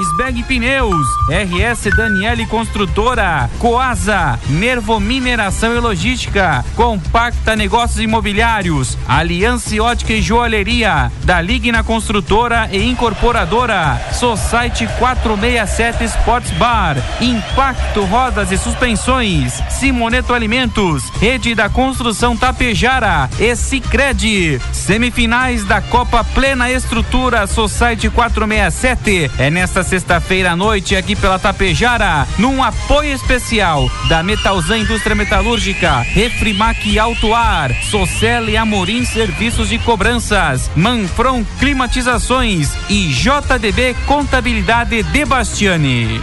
Sbeg Pneus, RS Daniele Construtora, Coasa, Nervo Mineração e Logística, Compacta Negócios Imobiliários, Aliança Ótica e Joalheria, da Ligna Construtora e Incorporadora, Society 467 Sports Bar, Impacto Rodas e Suspensões, Simoneto Alimentos, Rede da Construção Tapejara e Cicred. Semifinais da Copa Plena Estrutura Society 467 é nesta sexta-feira à noite aqui pela Tapejara, num apoio especial da Metalzan Indústria Metalúrgica, Refrimac Alto Ar, Socel e Amorim Serviços de Cobranças, Manfron Climatizações e JDB Contabilidade de Bastiani.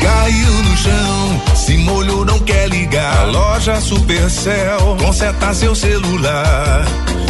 Caiu no chão, se molhou, não quer ligar. Loja Supercell, conserta seu celular.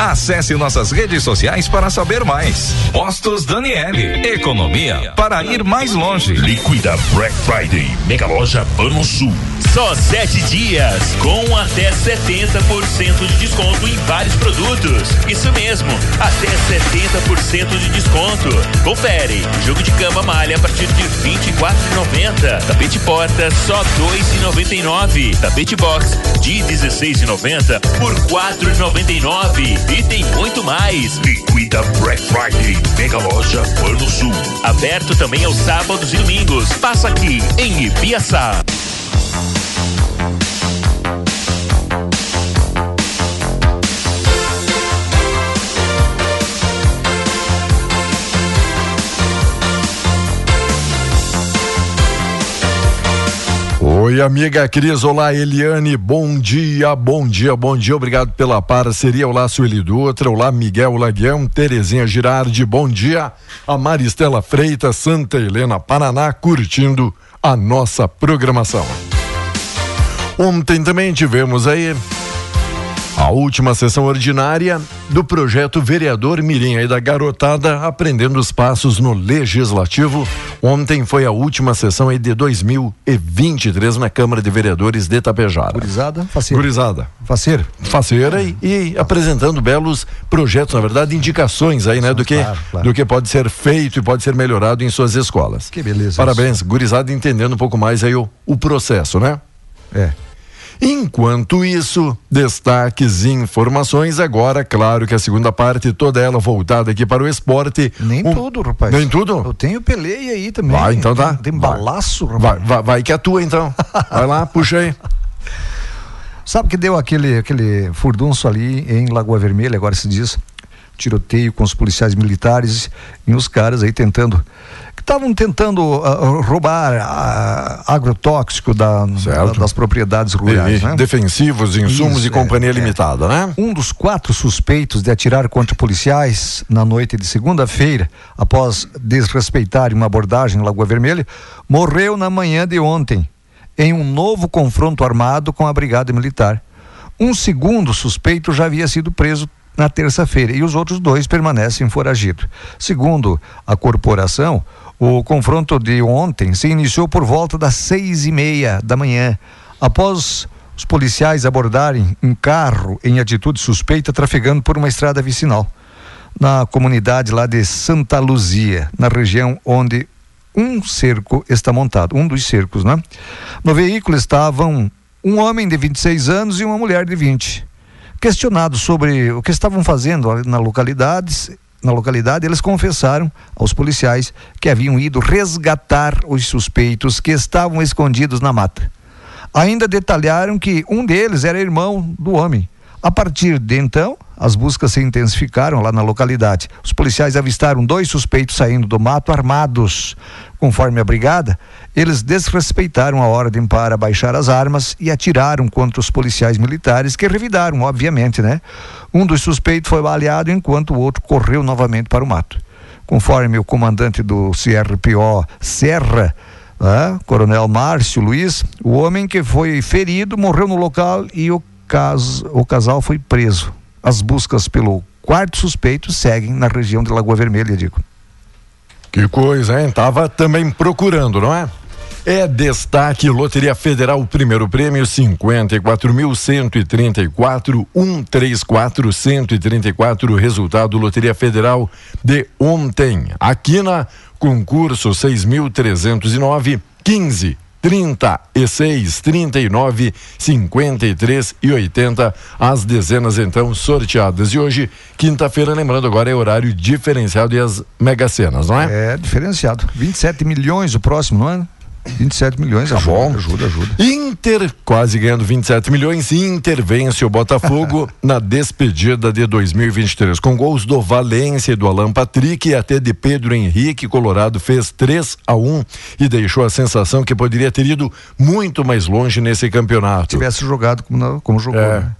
Acesse nossas redes sociais para saber mais. Postos Daniele, economia para ir mais longe. Liquida Black Friday, Mega Loja Pano Sul. Só sete dias, com até 70% de desconto em vários produtos. Isso mesmo, até 70% de desconto. Confere, jogo de cama malha a partir de 24,90. Tapete porta só 2,99. Tapete box de 16,90 por 4,99. E tem muito mais. Liquida Black Friday, Mega Loja Pano Sul. Aberto também aos sábados e domingos. Passa aqui em Ibiaçá. Oi, amiga Cris. Olá, Eliane. Bom dia, bom dia, bom dia. Obrigado pela parceria. Olá, Sueli Dutra. Olá, Miguel Laguião. Terezinha Girardi. Bom dia. A Maristela Freitas, Santa Helena, Paraná, curtindo a nossa programação. Ontem também tivemos aí a última sessão ordinária do projeto Vereador Mirim aí da garotada aprendendo os passos no legislativo. Ontem foi a última sessão aí de 2023 na Câmara de Vereadores de Tapejara. Gurizada, faceira. Gurizada. Faceira. Faceira e, e apresentando belos projetos, na verdade, indicações aí, né, do que Claro, claro. do que pode ser feito e pode ser melhorado em suas escolas. Que beleza. Parabéns, gurizada entendendo um pouco mais aí o, o processo, né? É. Enquanto isso, destaques e informações agora, claro que a segunda parte, toda ela voltada aqui para o esporte. Nem Um- tudo, rapaz. Nem tudo? Eu tenho peleia aí também. Vai, então tá. Tem, tem balaço, rapaz. Vai, vai, vai que é tua então. Vai lá, puxa aí. Sabe que deu aquele, aquele furdunço ali em Lagoa Vermelha, agora se diz, tiroteio com os policiais militares e os caras aí tentando, estavam tentando ah, roubar ah, agrotóxico da, da- das propriedades rurais, E- né? Defensivos, insumos Isso, e companhia é, é. limitada, né? Um dos quatro suspeitos de atirar contra policiais na noite de segunda-feira, após desrespeitarem uma abordagem em Lagoa Vermelha, morreu na manhã de ontem, em um novo confronto armado com a Brigada Militar. Um segundo suspeito já havia sido preso na terça-feira e os outros dois permanecem foragidos. Segundo a corporação, o confronto de ontem se iniciou por volta das seis e meia da manhã, após os policiais abordarem um carro em atitude suspeita trafegando por uma estrada vicinal na comunidade lá de Santa Luzia, na região onde um cerco está montado, um dos cercos, né? No veículo estavam um homem de 26 anos e uma mulher de 20. Questionados sobre o que estavam fazendo na localidade, na localidade, eles confessaram aos policiais que haviam ido resgatar os suspeitos que estavam escondidos na mata. Ainda detalharam que um deles era irmão do homem. A partir de então, as buscas se intensificaram lá na localidade. Os policiais avistaram dois suspeitos saindo do mato armados. Conforme a brigada, eles desrespeitaram a ordem para baixar as armas e atiraram contra os policiais militares, que revidaram, obviamente, né? Um dos suspeitos foi baleado enquanto o outro correu novamente para o mato. Conforme o comandante do CRPO Serra, né, Coronel Márcio Luiz, o homem que foi ferido morreu no local e o, o casal foi preso. As buscas pelo quarto suspeito seguem na região de Lagoa Vermelha, digo. Que coisa, hein? Tava também procurando, não é? É destaque Loteria Federal, primeiro prêmio 54.134, 134, 134, resultado Loteria Federal de ontem. Aqui na concurso 6.309, 15. 36, 39, 53 e 80, as dezenas então sorteadas. E hoje, quinta-feira, lembrando agora, é horário diferenciado e as mega cenas, não é? É diferenciado. 27 milhões o próximo, não é? 27 milhões, Tá ajuda, bom. ajuda, ajuda. Inter, quase ganhando 27 milhões, Inter vence o Botafogo na despedida de 2023. Com gols do Valência e do Alan Patrick e até de Pedro Henrique, Colorado fez 3 a 1 e deixou a sensação que poderia ter ido muito mais longe nesse campeonato. Tivesse jogado como, não- como jogou. É. né?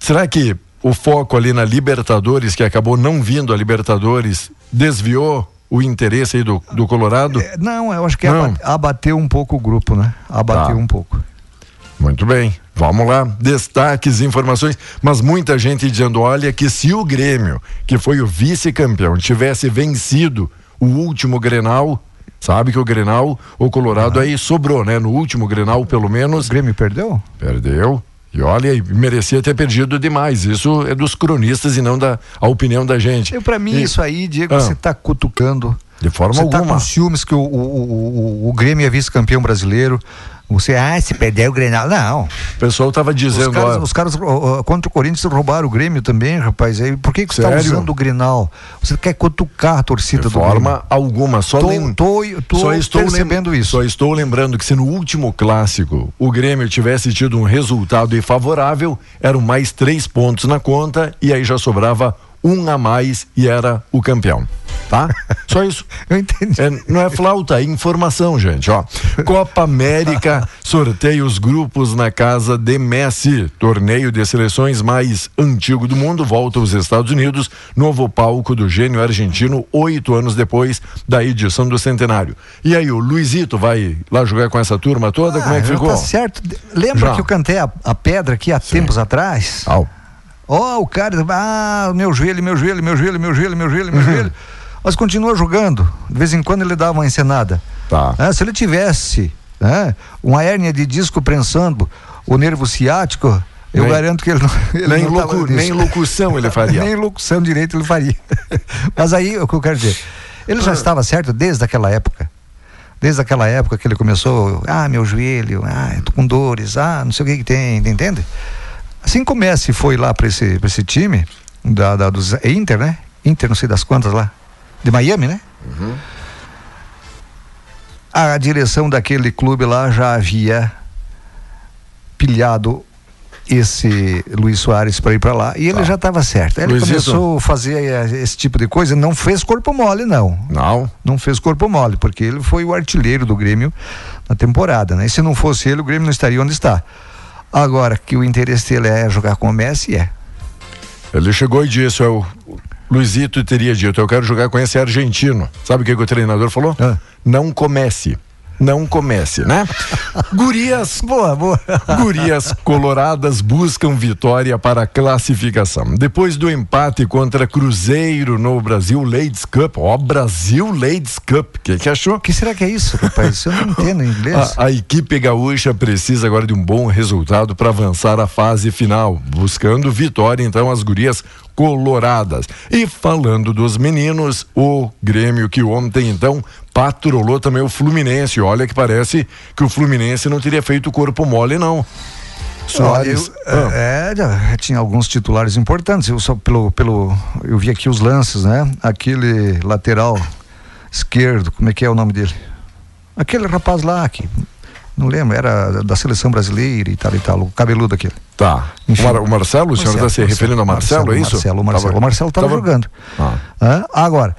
Será que o foco ali na Libertadores, que acabou não vindo a Libertadores, desviou o interesse aí do, do Colorado? É, Não, eu acho que Não. abateu um pouco o grupo, né? Abateu Tá. um pouco. Muito bem, vamos lá. Destaques, informações, mas muita gente dizendo: olha, que se o Grêmio, que foi o vice-campeão, tivesse vencido o último Grenal, sabe que o Grenal, o Colorado aí sobrou, né? No último Grenal, pelo menos. O Grêmio perdeu? Perdeu. E olha, merecia ter perdido demais. Isso é dos cronistas e não da a opinião da gente. Pra mim, E- isso aí, Diego, Ah. você tá cutucando. De forma você tá alguma. com ciúmes que o, o, o- o Grêmio é vice-campeão brasileiro. Você, ah, se perder o Grenal. Não. O pessoal tava dizendo, Os caras, ó, os caras, ó, contra o Corinthians roubaram o Grêmio também, rapaz. Aí, por que, que você está usando o Grenal? Você quer cutucar a torcida de do Grêmio? forma alguma. Só, Tô- lem- tô- tô só estou percebendo isso. Só estou lembrando que se no último clássico o Grêmio tivesse tido um resultado favorável, eram mais três pontos na conta e aí já sobrava um a mais e era o campeão. Tá? Só isso. Eu entendi. não é flauta, é informação, gente. Ó. Copa América sorteia os grupos na casa de Messi. Torneio de seleções mais antigo do mundo volta aos Estados Unidos, novo palco do gênio argentino, oito anos depois da edição do centenário. E aí, o Luizito vai lá jogar com essa turma toda? Como é que Ah, ficou? Tá certo. Lembra Já. que eu cantei a, a pedra aqui há tempos atrás? Ó, o cara, ah, meu joelho, meu joelho, meu joelho, meu joelho, meu joelho, Uhum. meu joelho. Mas continua jogando. De vez em quando ele dá uma encenada. Tá. Ah, se ele tivesse né, uma hérnia de disco prensando o nervo ciático, eu Nem- garanto que ele não. Ele nem não locu- nem locução ele faria. nem locução direito ele faria. Mas aí o que eu quero dizer, ele Ah. já estava certo desde aquela época. Desde aquela época que ele começou, ah, meu joelho, ah, tô com dores, ah, não sei o que que tem, entende? Assim como Messi foi lá para esse, pra esse time, da, da, dos Inter, né? Inter, não sei das quantas lá, de Miami, né? A direção daquele clube lá já havia pilhado esse Luiz Soares para ir para lá e ele já estava certo. Ele Tá. Começou a fazer eh, esse tipo de coisa, não fez corpo mole, não. Não. Não fez corpo mole, porque ele foi o artilheiro do Grêmio na temporada, né? E se não fosse ele, o Grêmio não estaria onde está. Agora, que o interesse dele é jogar com o Messi, é. Ele chegou e disse, o Luizito teria dito, eu quero jogar com esse argentino. Sabe o que, que o treinador falou? Não comece. Não comece, né? Gurias. Boa, boa. Gurias coloradas buscam vitória para a classificação. Depois do empate contra Cruzeiro no Brasil Ladies Cup. Ó, Brasil Ladies Cup. O que, que achou? O que será que é isso, rapaz? Eu não entendo inglês. A, a equipe gaúcha precisa agora de um bom resultado para avançar à fase final, buscando vitória, então, as gurias coloradas. E falando dos meninos, o Grêmio que ontem, então, patrolou também o Fluminense. Olha que parece que o Fluminense não teria feito corpo mole, não. Soares. Eu, é, já tinha alguns titulares importantes. Eu só pelo, pelo, eu vi aqui os lances, né? Aquele lateral esquerdo, como é que é o nome dele? Aquele rapaz lá que não lembro, era da seleção brasileira e tal e tal, o cabeludo aquele. Tá. O, Mar- o Marcelo, o senhor está se referindo ao Marcelo, é isso? Marcelo, o Marcelo, Tava- o Marcelo estava tava- jogando. Ah. Hã? Agora,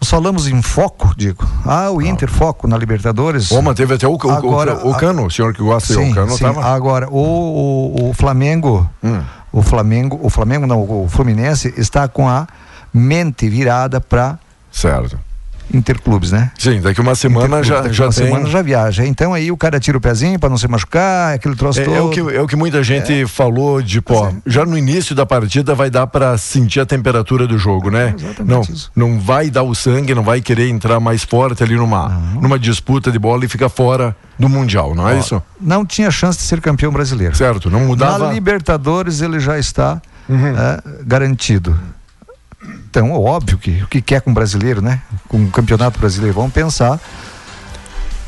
nós falamos em foco, digo. Ah, o Inter foco na Libertadores. Ô, mas teve até o, o, Agora, o, o Cano, o senhor que gosta sim, o Cano sim. tava. Agora, o, o, o Flamengo, Hum. o Flamengo, o Flamengo não, o Fluminense está com a mente virada para Certo. Interclubes, né? Sim, daqui uma semana já, Daqui já uma tem. semana já viaja. Então aí o cara tira o pezinho para não se machucar, aquele troço É, todo. é o que, é o que muita gente falou de, pô, já no início da partida vai dar para sentir a temperatura do jogo, né? Não, não vai dar o sangue, não vai querer entrar mais forte ali numa, numa disputa de bola e fica fora do Mundial, não é Ó, isso? Não tinha chance de ser campeão brasileiro. Certo, não mudava. Uhum. Na Libertadores ele já está é, garantido. Então, óbvio que o que quer com o brasileiro, né? Com o campeonato brasileiro, vamos pensar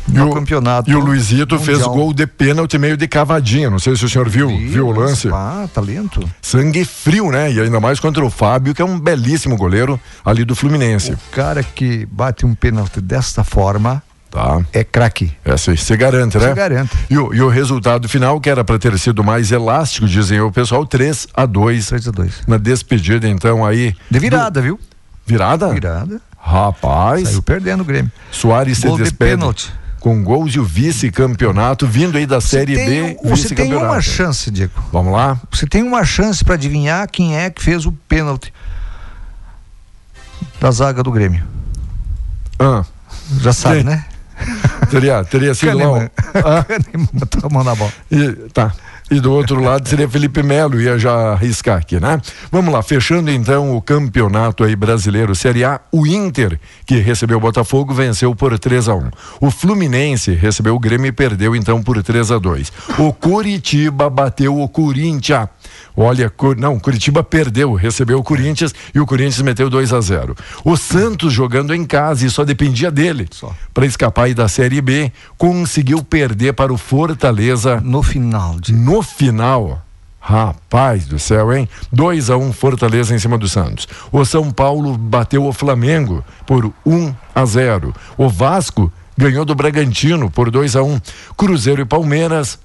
no campeonato. E o Luizito fez mundial. gol de pênalti meio de cavadinha. Não sei se o senhor viu, viu o lance. Ah, talento. Sangue frio, né? E ainda mais contra o Fábio, que é um belíssimo goleiro ali do Fluminense. O cara que bate um pênalti desta forma, Tá. é craque. Essa aí se garante, né? Se garante. E o, e o resultado final, que era para ter sido mais elástico, dizem o pessoal, 3 a 2 3 a 2 Na despedida, então, aí. De virada, viu? Virada? Virada. Rapaz. Saiu perdendo o Grêmio. Soares se de despede pênalti. com gols e o vice-campeonato, vindo aí da Série tem, B, você tem uma chance, Diego. Vamos lá? Você tem uma chance para adivinhar quem é que fez o pênalti da zaga do Grêmio. Ah, Já sabe, Quem? né? Teria, teria sido lá. o- Kahneman. Kahneman botou a mão na bola. E, tá. E do outro lado seria Felipe Melo, ia já arriscar aqui, né? Vamos lá, fechando então o campeonato aí brasileiro Série A, o Inter, que recebeu o Botafogo, venceu por 3 a 1 O Fluminense recebeu o Grêmio e perdeu então por 3 a 2 O Curitiba bateu o Corinthians. Olha, não, Curitiba perdeu, recebeu o Corinthians e o Corinthians meteu 2 a 0 O Santos jogando em casa e só dependia dele para escapar aí da Série B, conseguiu perder para o Fortaleza No final, de... no final. Rapaz do céu, hein? 2 a 1 Fortaleza em cima do Santos. O São Paulo bateu o Flamengo por 1 a 0. O Vasco ganhou do Bragantino por 2 a 1. Cruzeiro e Palmeiras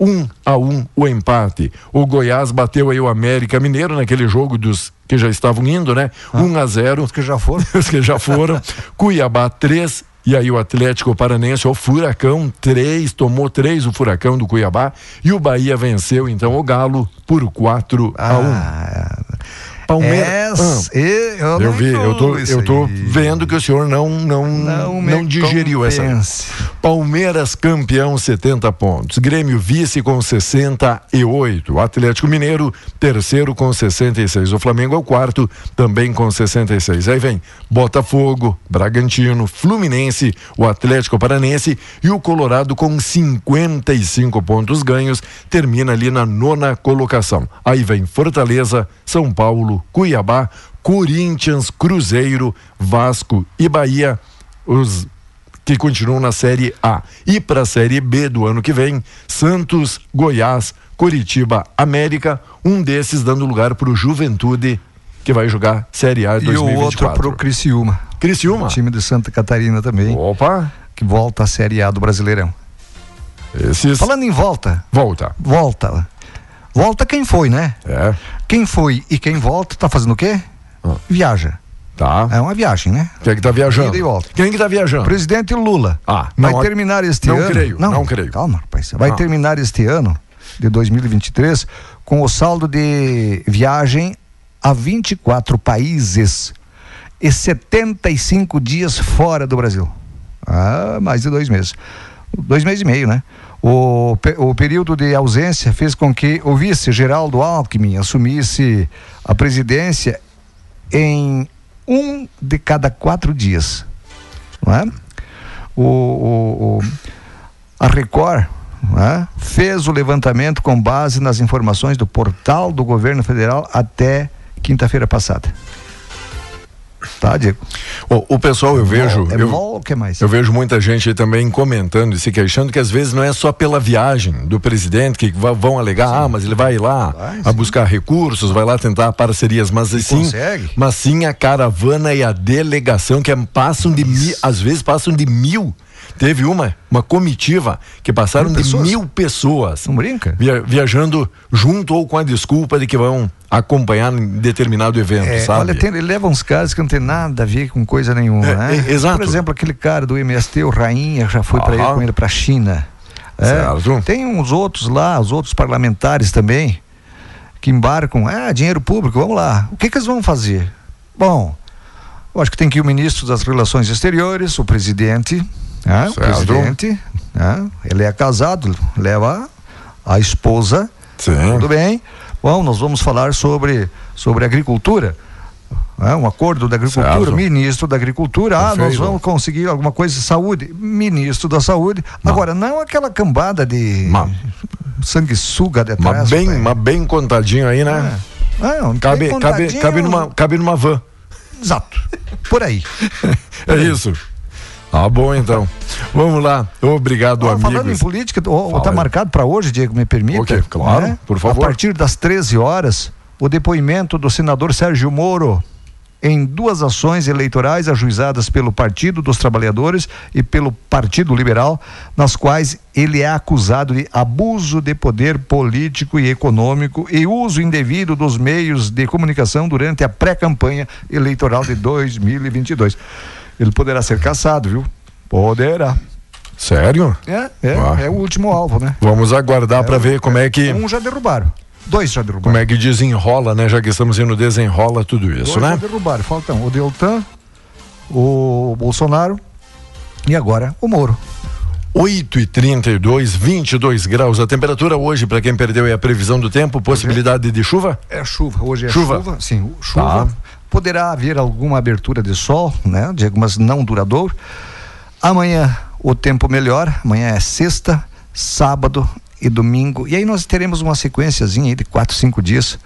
1 a 1 o empate. O Goiás bateu aí o América Mineiro naquele jogo dos que já estavam indo, né? 1 a 0. Os que já foram. Os que já foram. Cuiabá 3 e aí o Atlético Paranense, o Furacão 3, tomou 3 o Furacão do Cuiabá e o Bahia venceu então o Galo por 4 a 1. Palmeiras. Essa- Ah, eu eu vi, eu tô, eu tô aí. vendo que o senhor não não Não não, digeriu essa. convence. Palmeiras campeão 70 pontos, Grêmio vice com 68, Atlético Mineiro terceiro com 66, o Flamengo é o quarto também com 66. Aí vem Botafogo, Bragantino, Fluminense, o Atlético Paranense e o Colorado com 55 pontos ganhos, termina ali na nona colocação. Aí vem Fortaleza, São Paulo, Cuiabá, Corinthians, Cruzeiro, Vasco e Bahia. Os que continuam na Série A. E para a Série B do ano que vem, Santos, Goiás, Curitiba, América, um desses dando lugar para o Juventude, que vai jogar Série A E o 2024. outro pro Criciúma. Criciúma? Time de Santa Catarina também. Opa! Que volta à Série A do Brasileirão. Esses... Falando em volta. Volta. Volta. Volta quem foi, né? É. Quem foi e quem volta tá fazendo o quê? Viaja. Tá. É uma viagem, né? Quem é que tá viajando? E. Quem que tá viajando? Presidente Lula. Ah, vai não, terminar este não ano. creio, não creio. Calma, rapaz. Vai Ah. terminar este ano de 2023 com o saldo de viagem a 24 países e 75 dias fora do Brasil. Ah, mais de dois meses. Dois meses e meio, né? O, o período de ausência fez com que o vice Geraldo Alckmin assumisse a presidência em um de cada quatro dias. Não é? o, o- o- a Record é? fez o levantamento com base nas informações do portal do governo federal até quinta-feira passada. Tá, Diego? O, o pessoal, eu vejo. É eu, mol, que mais? Eu vejo muita gente aí também comentando e se queixando que às vezes não é só pela viagem do presidente que vão alegar, ah, mas ele vai lá a buscar recursos, vai lá tentar parcerias, mas sim, consegue. mas sim a caravana e a delegação que é- passam de mil, às vezes passam de mil. Teve uma, uma comitiva que passaram Mil de pessoas? mil pessoas. Não brinca? Via- viajando junto ou com a desculpa de que vão acompanhar em determinado evento, É, sabe? olha, tem, ele leva uns casos que não tem nada a ver com coisa nenhuma, É, né? é, exato. Por exemplo, aquele cara do MST, o Rainha, já foi para ele com ele para a China. É, tem uns outros lá, os outros parlamentares também, que embarcam, ah, dinheiro público, vamos lá. O que, que eles vão fazer? Bom, eu acho que tem que ir o ministro das Relações Exteriores, o presidente, né? o presidente, né? ele é casado, leva a esposa, Sim. tudo bem. Bom, nós vamos falar sobre, sobre agricultura. né? um acordo da agricultura, Certo. ministro da agricultura, ah, nós vamos conseguir alguma coisa de saúde, ministro da saúde. Agora, não aquela cambada de sanguessuga de Mas trás. bem, pai. mas bem contadinho aí, né? Ah, não, Cabe, bem cabe, contadinho. cabe, numa, cabe numa van. Exato. Por aí. É isso. Ah, bom então. Vamos lá. Obrigado, Ó, falando em política, está Fala. marcado para hoje, Diego, me permita? Ok, claro, por favor. A partir das 13 horas, o depoimento do senador Sérgio Moro. em duas ações eleitorais ajuizadas pelo Partido dos Trabalhadores e pelo Partido Liberal, nas quais ele é acusado de abuso de poder político e econômico e uso indevido dos meios de comunicação durante a pré-campanha eleitoral de 2022. Ele poderá ser caçado, viu? Poderá. Sério? É, é, Ah. é o último alvo, né? Vamos aguardar para ver como é que Um já derrubaram. Dois já derrubaram. como é que desenrola, né? Já que estamos indo desenrola tudo isso, Dois né? já derrubaram. Faltam o Deltan, o Bolsonaro e agora o Moro. 8 e 32, 22 graus. A temperatura hoje, para quem perdeu, é a previsão do tempo. Possibilidade de chuva? É chuva. Hoje é Chuva. chuva. sim, chuva. Tá. Poderá haver alguma abertura de sol, né? De algumas não duradouro. Amanhã o tempo melhora. Amanhã é sexta, sábado e domingo. E aí nós teremos uma sequenciazinha aí de quatro, cinco dias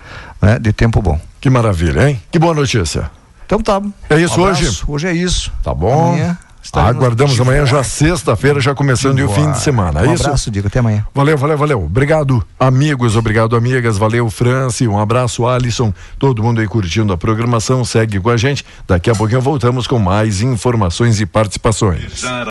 né, de tempo bom. Que maravilha, hein? Que boa notícia. Então tá. É isso Um hoje? Hoje é isso. Tá bom. Amanhã estaremos Aguardamos amanhã, já sexta-feira, já começando o fim de semana. É Um isso? abraço, Diego. Até amanhã. Valeu, valeu, valeu. Obrigado, amigos, obrigado, amigas. Valeu, Franci. Um abraço, Alisson. Todo mundo aí curtindo a programação. Segue com a gente. Daqui a pouquinho voltamos com mais informações e participações.